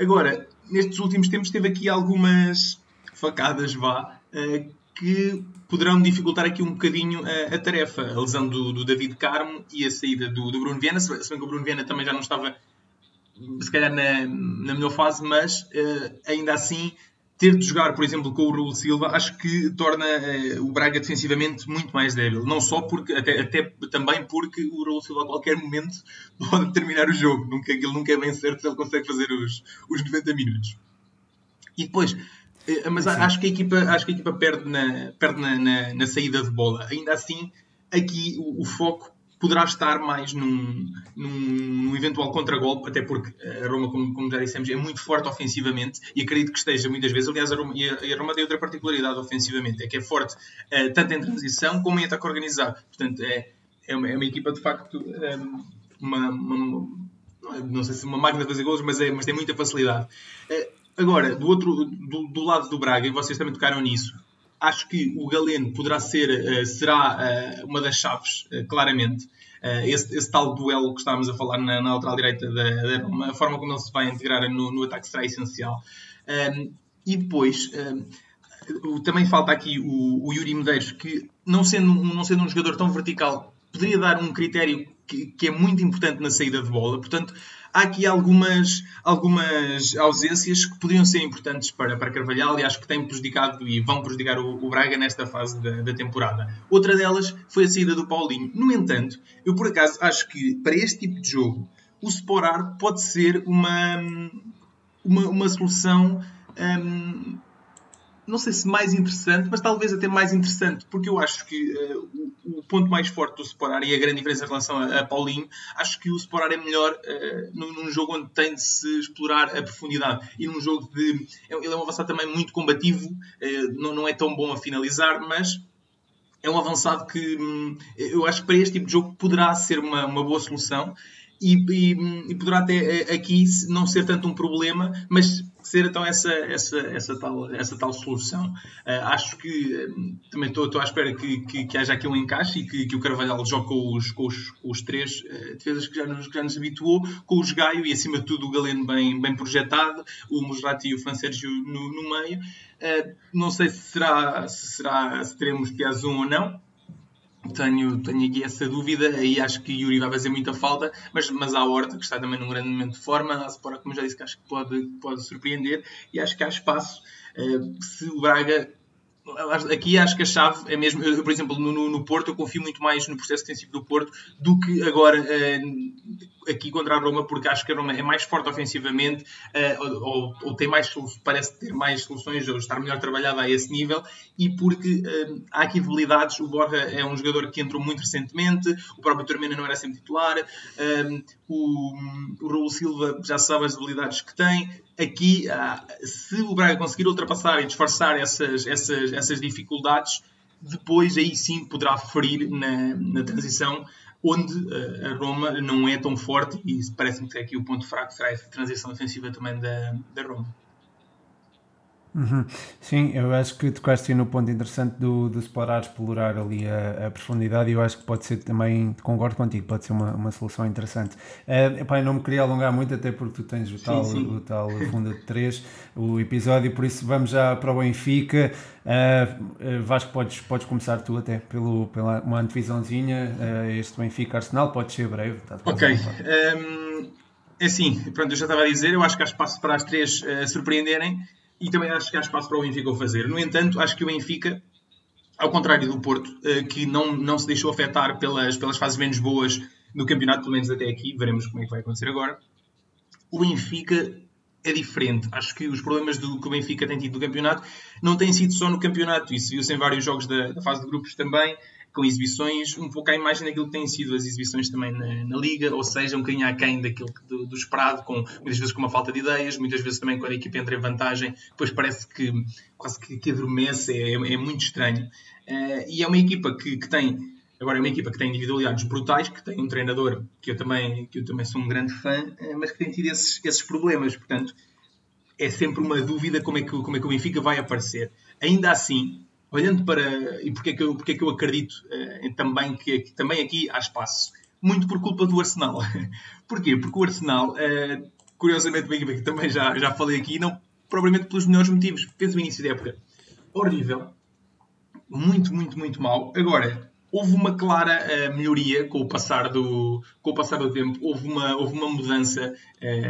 Agora, nestes últimos tempos teve aqui algumas facadas, vá, uh, que poderão dificultar aqui um bocadinho a, a tarefa. A lesão do, do, David Carmo e a saída do, do Bruno Viana, se bem que o Bruno Viana também já não estava, se calhar, na, na melhor fase, mas uh, ainda assim ter de jogar, por exemplo, com o Raul Silva, acho que torna uh, o Braga defensivamente muito mais débil. Não só porque, até, até também porque o Raul Silva a qualquer momento pode terminar o jogo. Nunca, ele nunca é bem certo se ele consegue fazer os, os 90 minutos. E depois, mas Sim. acho que a equipa, acho que a equipa perde, na, perde na, na, na saída de bola. Ainda assim, aqui o, o foco poderá estar mais num, num, num eventual contragolpe, até porque a Roma, como, como, já dissemos, é muito forte ofensivamente e acredito que esteja muitas vezes. Aliás, a Roma, e a, Roma tem outra particularidade ofensivamente, é que é forte uh, tanto em transição como em ataque organizado. Portanto, é, é, uma, é uma equipa de facto um, ehm, uma, uma, não sei se uma máquina de fazer gols, mas, é, mas tem muita facilidade. Uh, agora, do outro do, do lado do Braga, e vocês também tocaram nisso, acho que o Galeno poderá ser, uh, será uh, uma das chaves, uh, claramente. Esse, esse, tal duelo que estávamos a falar na, na lateral direita da, Roma, a forma como ele se vai integrar no, no ataque será essencial. Ehm, e depois, ehm, também falta aqui o, o, Yuri Medeiros, que não sendo, não sendo um jogador tão vertical, poderia dar um critério que, que é muito importante na saída de bola. Portanto, há aqui algumas, algumas ausências que poderiam ser importantes para, para Carvalhal e acho que têm prejudicado e vão prejudicar o, o Braga nesta fase da, da, temporada. Outra delas foi a saída do Paulinho. No entanto, eu por acaso acho que para este tipo de jogo o Sporar pode ser uma, uma, uma solução. Um, não sei se mais interessante, mas talvez até mais interessante, porque eu acho que uh, o, o, ponto mais forte do Sporar e a grande diferença em relação a, a Paulinho, acho que o Sporar é melhor uh, num, num, jogo onde tem de se explorar a profundidade e num jogo de. Ele é um avançado também muito combativo, uh, não, não é tão bom a finalizar, mas é um avançado que hum, eu acho que para este tipo de jogo poderá ser uma, uma boa solução e, e, e, poderá até aqui não ser tanto um problema, mas ser então essa, essa, essa, tal, essa tal solução. Uh, acho que um, também estou, à espera que, que, que, haja aqui um encaixe e que, que o Carvalhal jogue com os, com os, com os três uh, defesas que já, nos, que já nos habituou, com os Gaio e acima de tudo o Galeno bem, bem projetado, o Musrati e o Francérgio no, no meio. Uh, não sei se será, se, será, se teremos Piazon ou não, tenho, tenho aqui essa dúvida e acho que Yuri vai fazer muita falta, mas, mas há Horta, que está também num grande momento de forma, a Spora, como já disse, que acho que pode, pode surpreender e acho que há espaço. Uh, se o Braga aqui acho que a chave é mesmo, eu, por exemplo, no, no, Porto, eu confio muito mais no processo defensivo do Porto do que agora uh, aqui contra a Roma, porque acho que a Roma é mais forte ofensivamente, uh, ou, ou, tem mais, parece ter mais soluções, ou estar melhor trabalhada a esse nível, e porque uh, há aqui debilidades. O Borja é um jogador que entrou muito recentemente, o próprio Turmena não era sempre titular, o, o Raul Silva já sabe as debilidades que tem aqui, ah, se o Braga conseguir ultrapassar e disfarçar essas, essas, essas dificuldades, depois aí sim poderá ferir na, na transição, onde ah, a Roma não é tão forte e parece-me que aqui o ponto fraco será essa transição ofensiva também da, da Roma. Uhum. Sim, eu acho que tocaste no ponto interessante do, do explorar, explorar ali a, a, profundidade e eu acho que pode ser também, concordo contigo, pode ser uma, uma solução interessante. Uh, epá, eu não me queria alongar muito, até porque tu tens o tal, sim, sim. O tal Funda de 3, o episódio, por isso vamos já para o Benfica. Uh, Vasco, podes, podes começar tu até pelo, pela uma antevisãozinha, uh, este Benfica Arsenal, pode ser breve. Tá ok. Um, é assim, pronto, eu já estava a dizer, eu acho que há espaço para as três uh, surpreenderem e também acho que há espaço para o Benfica o fazer. No entanto, acho que o Benfica, ao contrário do Porto, eh, que não, não se deixou afetar pelas, pelas fases menos boas do campeonato, pelo menos até aqui, veremos como é que vai acontecer agora, o Benfica é diferente. Acho que os problemas do, que o Benfica tem tido do campeonato não têm sido só no campeonato, isso viu-se em vários jogos da, da fase de grupos também com exibições um pouco à imagem daquilo que têm sido as exibições também na, na Liga, ou seja, um bocadinho aquém daquilo que, do, do, esperado, com, muitas vezes com uma falta de ideias, muitas vezes também quando a equipa entra em vantagem, depois parece que quase que, que adormece, é, é muito estranho. Uh, e é uma equipa que, que tem Agora é uma equipa que tem individualidades brutais, que tem um treinador que eu também, que eu também sou um grande fã, eh, mas que tem tido esses, esses problemas. Portanto, é sempre uma dúvida como é, que, como é que o Benfica vai aparecer. Ainda assim, olhando para. E porque é que eu, porque é que eu acredito uh, também que, que, também aqui há espaço? Muito por culpa do Arsenal. Porquê? Porque o Arsenal, uh, curiosamente, bem, bem, também já, já falei aqui, não propriamente pelos melhores motivos. Fez o início da época horrível, muito, muito, muito mal. Agora, houve uma clara uh, melhoria com o passar do com o passar do tempo houve uma houve uma mudança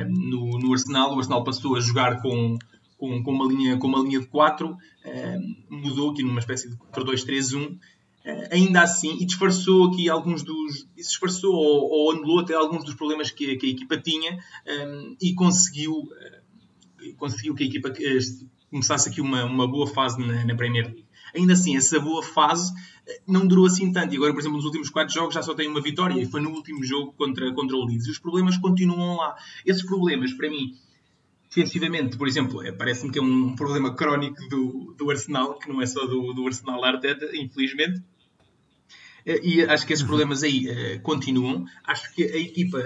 no, no Arsenal o Arsenal passou a jogar com com, com, uma, linha, com uma linha de 4, uh, eh, mudou aqui numa espécie de 4-2-3-1, uh, eh, ainda assim, e disfarçou aqui alguns dos. disfarçou ou, ou anulou até alguns dos problemas que, que a equipa tinha eh, e conseguiu, conseguiu que a equipa começasse aqui uma, uma boa fase na, na Premier League. Ainda assim, essa boa fase não durou assim tanto. E agora, por exemplo, nos últimos quatro jogos já só tem uma vitória e foi no último jogo contra, contra o Leeds. E os problemas continuam lá. Esses problemas, para mim, defensivamente, por exemplo, é, parece-me que é um problema crónico do, do Arsenal, que não é só do, do Arsenal Arteta, infelizmente. É, e acho que esses uhum. problemas aí uh, continuam. Acho que a equipa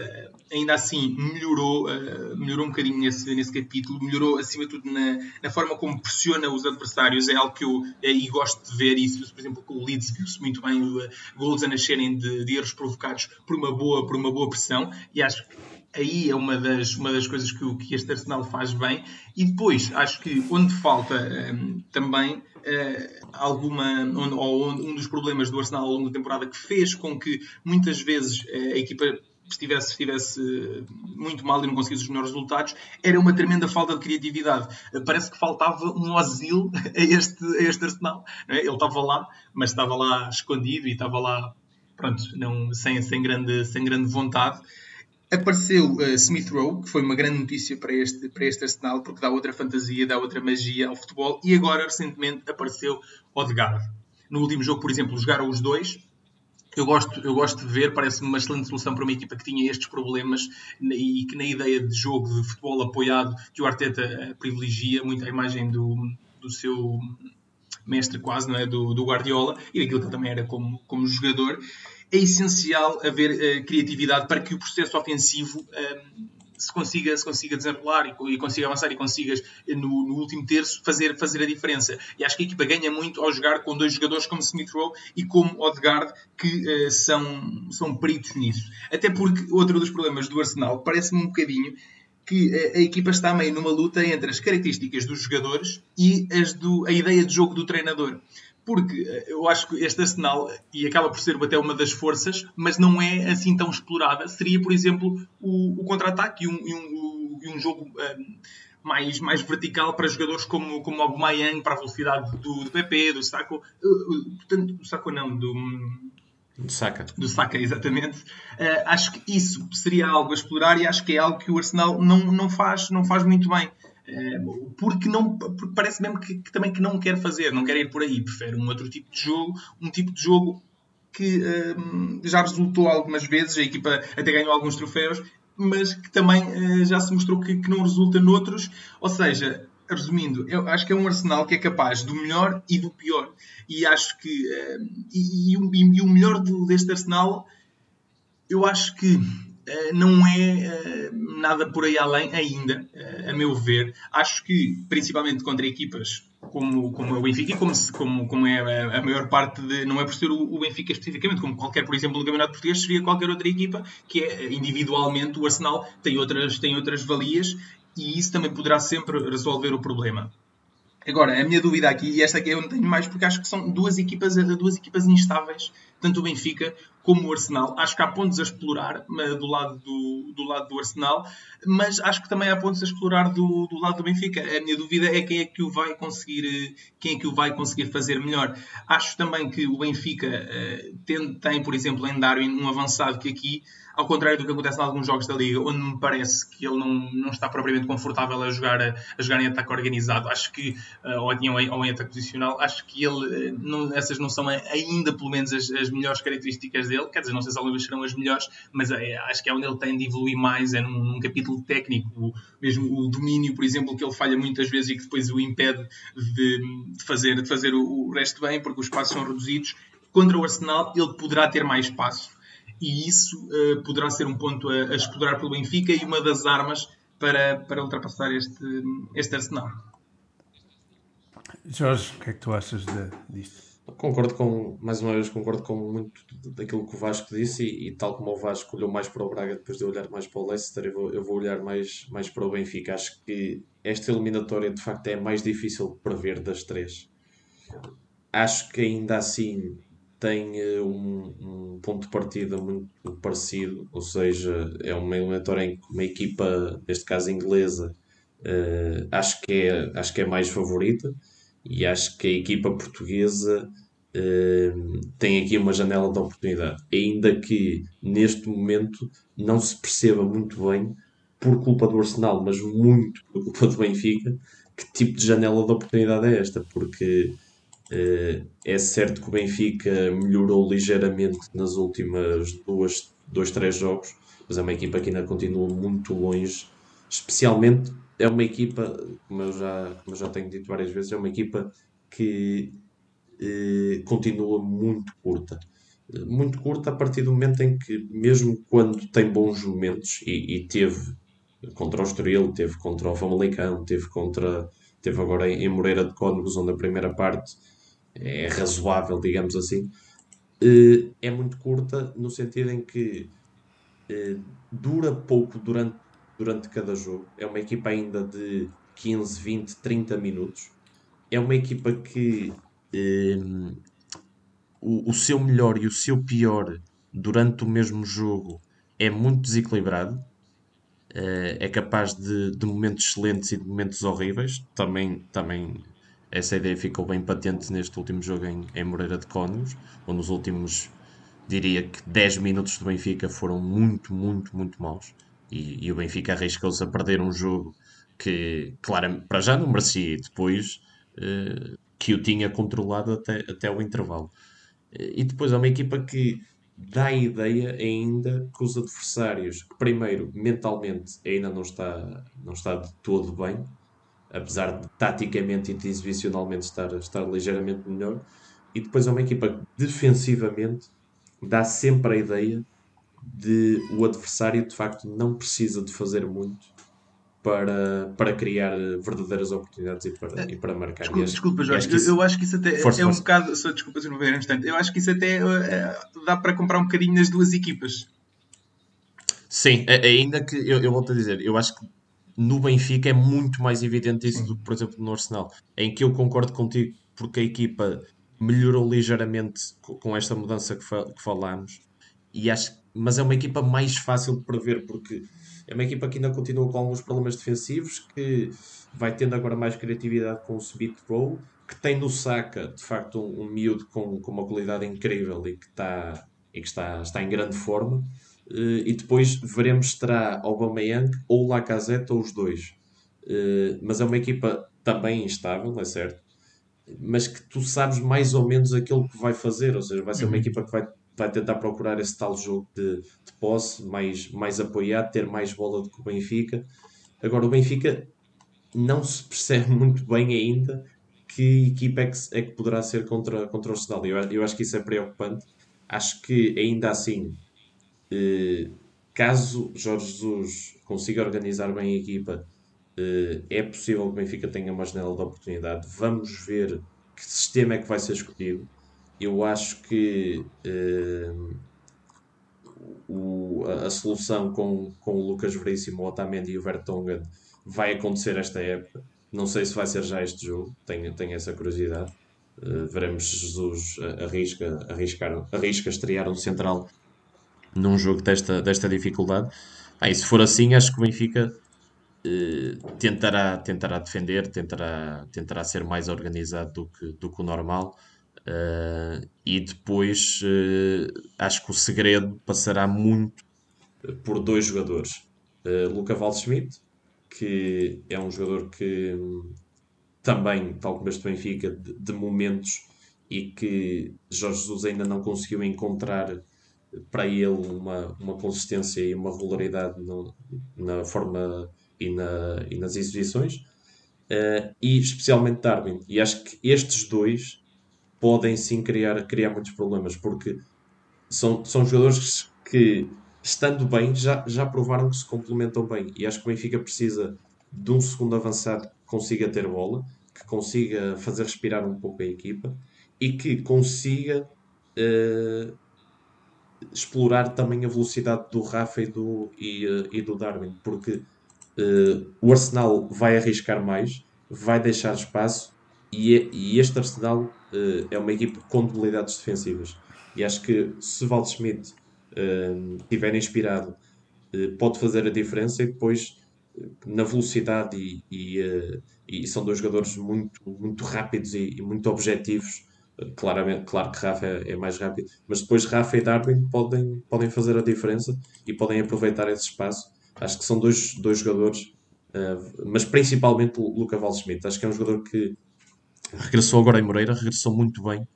ainda assim melhorou, uh, melhorou um bocadinho nesse, nesse capítulo, melhorou acima de tudo na, na forma como pressiona os adversários. É algo que eu uh, gosto de ver. Isso, por exemplo, com o Leeds viu-se muito bem uh, gols a nascerem de, de erros provocados por uma boa, por uma boa pressão. E acho que aí é uma das, uma das coisas que, que este Arsenal faz bem. E depois, acho que onde falta um, também uh, alguma, onde, ou onde, um dos problemas do Arsenal ao longo da temporada que fez com que muitas vezes uh, a equipa estivesse, estivesse muito mal e não conseguisse os melhores resultados, era uma tremenda falta de criatividade. Parece que faltava um asilo a este, a este Arsenal. É? Ele estava lá, mas estava lá escondido e estava lá pronto, não, sem, sem, grande, sem grande vontade. Apareceu uh, Smith Rowe, que foi uma grande notícia para este, para este Arsenal, porque dá outra fantasia, dá outra magia ao futebol. E agora, recentemente, apareceu Odegaard. No último jogo, por exemplo, jogaram os dois. Eu gosto, eu gosto de ver, parece-me uma excelente solução para uma equipa que tinha estes problemas e que na ideia de jogo de futebol apoiado que o Arteta eh, privilegia, muito a imagem do, do seu mestre quase, não é? Do, do Guardiola e daquilo que ele também era como, como jogador é essencial haver uh, criatividade para que o processo ofensivo uh, se consiga, se consiga desenrolar e, e consiga avançar e consigas, eh, no, no, último terço, fazer, fazer a diferença. E acho que a equipa ganha muito ao jogar com dois jogadores como Smith Rowe e como Odegaard, que uh, são, são peritos nisso. Até porque outro dos problemas do Arsenal parece-me um bocadinho que a, a, equipa está meio numa luta entre as características dos jogadores e as do, a ideia de jogo do treinador porque eh, eu acho que este Arsenal, e acaba por ser até uma das forças, mas não é assim tão explorada, seria, por exemplo, o, o contra-ataque e um, e um, e um jogo um, eh, mais, mais vertical para jogadores como, como o Aubameyang, para a velocidade do, do PP, do Sako, uh, portanto, do Sako não, do... Do Saka. Do Saka, exatamente. Uh, acho que isso seria algo a explorar e acho que é algo que o Arsenal não, não, faz, não faz muito bem. Eh, porque não porque parece mesmo que, que, também que não quer fazer, não quer ir por aí, prefere um outro tipo de jogo, um tipo de jogo que um, eh, já resultou algumas vezes, a equipa até ganhou alguns troféus, mas que também uh, já se mostrou que, que, não resulta noutros, ou seja, resumindo, eu acho que é um Arsenal que é capaz do melhor e do pior, e acho que uh, e, e, e, o melhor deste Arsenal eu acho que não é nada por aí além ainda a meu ver, acho que, principalmente contra equipas como, como é o Benfica e como, como, como é a, maior parte de. Não é por ser o, Benfica especificamente, como qualquer, por exemplo, no Campeonato Português, seria qualquer outra equipa que é individualmente o Arsenal tem outras, tem outras valias e isso também poderá sempre resolver o problema. Agora, a minha dúvida aqui, e esta aqui eu não tenho mais, porque acho que são duas equipas, duas equipas instáveis, tanto o Benfica como o Arsenal. Acho que há pontos a explorar do lado do, do lado do Arsenal, mas acho que também há pontos a explorar do, do lado do Benfica. A minha dúvida é quem é que o vai conseguir, quem é que o vai conseguir fazer melhor. Acho também que o Benfica uh, tem, tem, por exemplo, em Darwin um avançado que aqui ao contrário do que acontece em alguns jogos da Liga, onde me parece que ele não, não está propriamente confortável a jogar, a, a jogar em ataque organizado, acho que, uh, ou, em, ou em ataque posicional, acho que ele, uh, não, essas não são ainda, pelo menos, as, as, melhores características dele, quer dizer, não sei se algumas serão as melhores, mas é, acho que é onde ele tem de evoluir mais, é num, num capítulo técnico, mesmo o domínio, por exemplo, que ele falha muitas vezes e que depois o impede de, de fazer, de fazer o, o resto bem, porque os espaços são reduzidos. Contra o Arsenal, ele poderá ter mais espaço e isso uh, poderá ser um ponto a, a, explorar pelo Benfica e uma das armas para, para ultrapassar este, este arsenal. Jorge, o que é que tu achas de, disto? Concordo com, mais uma vez, concordo com muito daquilo que o Vasco disse e, e, tal como o Vasco olhou mais para o Braga depois de olhar mais para o Leicester, eu vou, eu vou olhar mais, mais para o Benfica. Acho que esta eliminatória de facto é a mais difícil de prever das três. Acho que ainda assim tem eh, um, um, ponto de partida muito parecido, ou seja, é uma eliminatória em que uma equipa, neste caso inglesa, uh, acho, que é, acho que é mais favorita e acho que a equipa portuguesa uh, tem aqui uma janela de oportunidade, ainda que neste momento não se perceba muito bem, por culpa do Arsenal, mas muito por culpa do Benfica, que tipo de janela de oportunidade é esta, porque é certo que o Benfica melhorou ligeiramente nas últimas duas, dois, três jogos, mas é uma equipa que ainda continua muito longe. Especialmente é uma equipa, como eu já, como eu já tenho dito várias vezes, é uma equipa que uh, continua muito curta. Muito curta a partir do momento em que, mesmo quando tem bons momentos, e, e teve contra o Estoril, teve contra o Famalicão, teve contra teve agora em Moreira de Cónegos, onde a primeira parte é razoável, digamos assim, eh, é muito curta no sentido em que eh, dura pouco durante, durante cada jogo. É uma equipa ainda de 15, 20, 30 minutos. É uma equipa que eh, o, o seu melhor e o seu pior durante o mesmo jogo é muito desequilibrado. é capaz de, de momentos excelentes e de momentos horríveis. Também, também essa ideia ficou bem patente neste último jogo em, em Moreira de Cónigos, onde os últimos, diria que 10 minutos do Benfica foram muito, muito, muito maus. E, e o Benfica arriscou-se a perder um jogo que, claro, para já não merecia, e depois uh, que o tinha controlado até, até o intervalo. E depois é uma equipa que dá a ideia ainda que os adversários, que primeiro mentalmente ainda não está, não está de todo bem, apesar de taticamente e de exibicionalmente estar, estar ligeiramente melhor. E depois é uma equipa que defensivamente dá sempre a ideia de o adversário de facto não precisa de fazer muito para, para criar verdadeiras oportunidades e para, e para marcar. Desculpa, desculpa Jorge, acho isso... eu, acho que isso até força, é um bocado. Só desculpa se não ver um instante. Eu acho que isso até é, dá para comprar um bocadinho nas duas equipas. Sim, ainda que eu, eu volto a dizer, eu acho que no Benfica é muito mais evidente isso do que, por exemplo, no Arsenal, em que eu concordo contigo porque a equipa melhorou ligeiramente com esta mudança que, fa que falámos, e acho, mas é uma equipa mais fácil de prever porque é uma equipa que ainda continua com alguns problemas defensivos, que vai tendo agora mais criatividade com o Smith Rowe, que tem no Saka, de facto, um, um miúdo com, com uma qualidade incrível e que, está, e que está, está em grande forma. Uh, e depois veremos se terá Aubameyang ou Lacazette ou os dois. Uh, mas é uma equipa também instável, é certo? Mas que tu sabes mais ou menos aquilo que vai fazer, ou seja, vai ser uma uhum. equipa que vai, vai tentar procurar esse tal jogo de, de posse, mais, mais apoiado, ter mais bola do que o Benfica. Agora, o Benfica não se percebe muito bem ainda que equipa é que, é que poderá ser contra, contra o Arsenal. Eu, eu acho que isso é preocupante. Acho que ainda assim eh, caso Jorge Jesus consiga organizar bem a equipa, Uh, é possível que o Benfica tenha uma janela de oportunidade. Vamos ver que sistema é que vai ser escolhido. Eu acho que uh, o, a, a, solução com, com o Lucas Veríssimo, o Otamendi e o Vertonghen vai acontecer esta época. Não sei se vai ser já este jogo, tenho, tenho essa curiosidade. Uh, veremos se Jesus arrisca, arriscar, arrisca estrear um central num jogo desta, desta dificuldade. Ah, e se for assim, acho que o Benfica uh, tentará, tentará defender, tentará, tentará ser mais organizado do que, do que o normal. Uh, e depois uh, acho que o segredo passará muito por dois jogadores. Uh, Luca Waldschmidt, que é um jogador que um, também, tal como este Benfica, de, de, momentos e que Jorge Jesus ainda não conseguiu encontrar para ele uma, uma consistência e uma regularidade no, na forma e, na, e nas exibições, e especialmente Darwin. E acho que estes dois podem sim criar, criar muitos problemas, porque são, são jogadores que, estando bem, já, já provaram que se complementam bem. E acho que o Benfica precisa de um segundo avançado que consiga ter bola, que consiga fazer respirar um pouco a equipa e que consiga uh, explorar também a velocidade do Rafa e do, e, uh, e do Darwin, porque uh, o Arsenal vai arriscar mais, vai deixar espaço e, é, e este Arsenal uh, é uma equipe com debilidades defensivas. E acho que se Val Schmidt uh, estiver inspirado, pode fazer a diferença e depois na velocidade e, e, e, são dois jogadores muito, muito rápidos e muito objetivos. Claramente, claro que Rafa é, é, mais rápido, mas depois Rafa e Darwin podem, podem fazer a diferença e podem aproveitar esse espaço. Acho que são dois, dois jogadores, mas principalmente o Luca Schmidt Acho que é um jogador que regressou agora em Moreira, regressou muito bem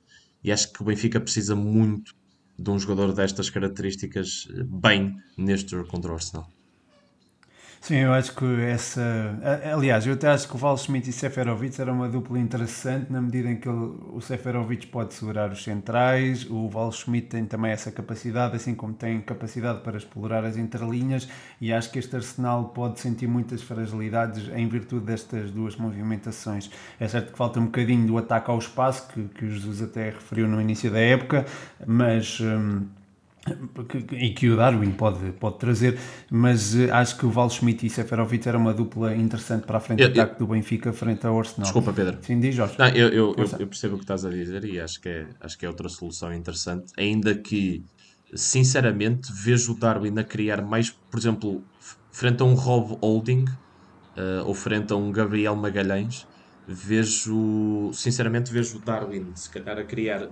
e acho que o Benfica precisa muito de um jogador destas características eh, bem neste jogo contra o Arsenal. Sim, eu acho que essa. Aliás, eu até acho que o Val Schmidt e Seferovic era uma dupla interessante na medida em que ele, o Seferovic pode segurar os centrais, o Val Schmidt tem também essa capacidade, assim como tem capacidade para explorar as interlinhas, e acho que este Arsenal pode sentir muitas fragilidades em virtude destas duas movimentações. É certo que falta um bocadinho do ataque ao espaço, que, que o Jesus até referiu no início da época, mas. Hum, e que o Darwin pode, pode trazer, mas eh, acho que o Val Schmidt e Seferovic era uma dupla interessante para a frente eu, do ataque do Benfica frente ao Arsenal. Desculpa, Pedro. Sim, diz Jorge. Não, eu, eu, eu, eu, percebo o que estás a dizer e acho que, é, acho que é outra solução interessante, ainda que, sinceramente, vejo o Darwin a criar mais, por exemplo, frente a um Rob Holding uh, ou frente a um Gabriel Magalhães, vejo, sinceramente, vejo o Darwin se calhar a criar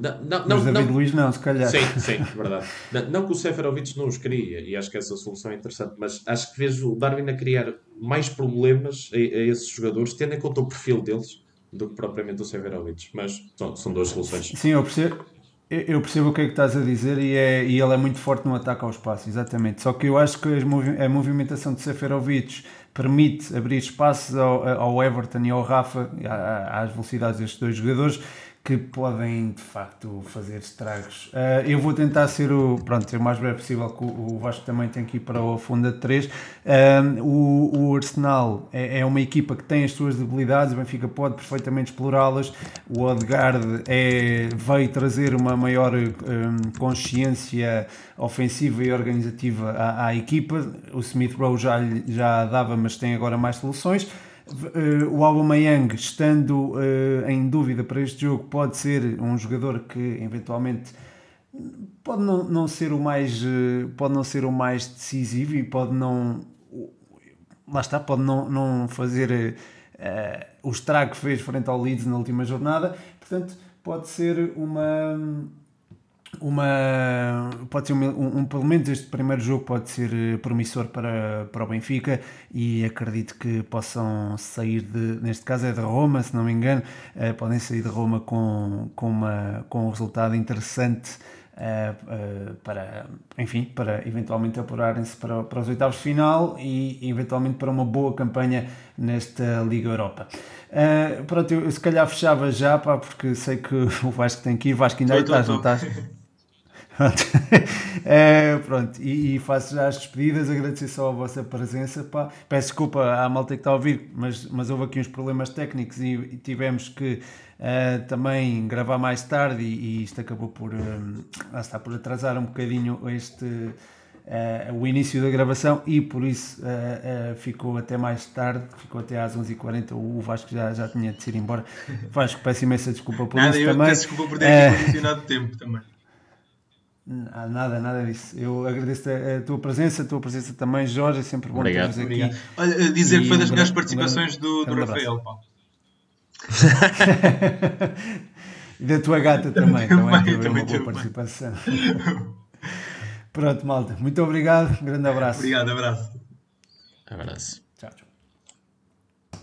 não, não, Mas David não, Luiz não, se calhar. Sim, sim, verdade. Não, não que o Seferovic não os queria, e acho que essa solução é interessante, mas acho que vejo o Darwin a criar mais problemas a, a, esses jogadores, tendo em conta o perfil deles, do que propriamente o Seferovic. Mas são, são duas soluções. Sim, eu percebo. Eu percebo o que é que estás a dizer e, é, e ele é muito forte no ataque ao espaço, exatamente. Só que eu acho que a movimentação de Seferovic permite abrir espaços ao, ao Everton e ao Rafa, às velocidades destes dois jogadores, que podem de facto fazer estragos. Uh, eu vou tentar ser o, pronto, ser o mais breve possível, que o, Vasco também tem que ir para o Funda 3. Uh, o, o Arsenal é, é, uma equipa que tem as suas debilidades, o Benfica pode perfeitamente explorá-las. O Odegaard é, veio trazer uma maior um, consciência ofensiva e organizativa à, à equipa. O Smith Rowe já, já dava, mas tem agora mais soluções. Uh, o Aubameyang, estando uh, em dúvida para este jogo, pode ser um jogador que eventualmente pode não, não ser o mais uh, pode não ser o mais decisivo e pode não lá está, pode não, não fazer o estrago que fez frente ao Leeds na última jornada, portanto pode ser uma uma pode ser um, um, pelo menos este primeiro jogo pode ser eh, promissor para, para o Benfica e acredito que possam sair de neste caso é de Roma se não me engano uh, podem sair de Roma com, com, uma, com um resultado interessante uh, uh, para enfim para eventualmente apurarem-se para, para os oitavos de final e eventualmente para uma boa campanha nesta Liga Europa pronto, eu se calhar fechava já pá, porque sei que o Vasco tem que ir Vasco ainda aí estás, não estás? é, pronto, e, e, faço já as despedidas, agradecer só a vossa presença. Pá. Peço desculpa à malta que está a ouvir, mas, mas houve aqui uns problemas técnicos e, e tivemos que uh, também gravar mais tarde e, e isto acabou por, um, está, por atrasar um bocadinho este. Uh, o início da gravação e por isso uh, uh, ficou até mais tarde, ficou até às 11h40. O Vasco já, já tinha de ir embora. Vasco, peço imensa desculpa por Nada, isso eu também. Peço desculpa por ter condicionado tempo também. Nada, nada disso. Eu agradeço a, a, tua presença, a tua presença também, Jorge. É sempre bom Obrigado. ter aqui. Olha, dizer e que foi das um melhores participações um do, do Rafael, pá. e da tua gata também, também, também teve uma boa participação. Pronto, malta. Muito obrigado. Um grande abraço. Obrigado, abraço. Abraço.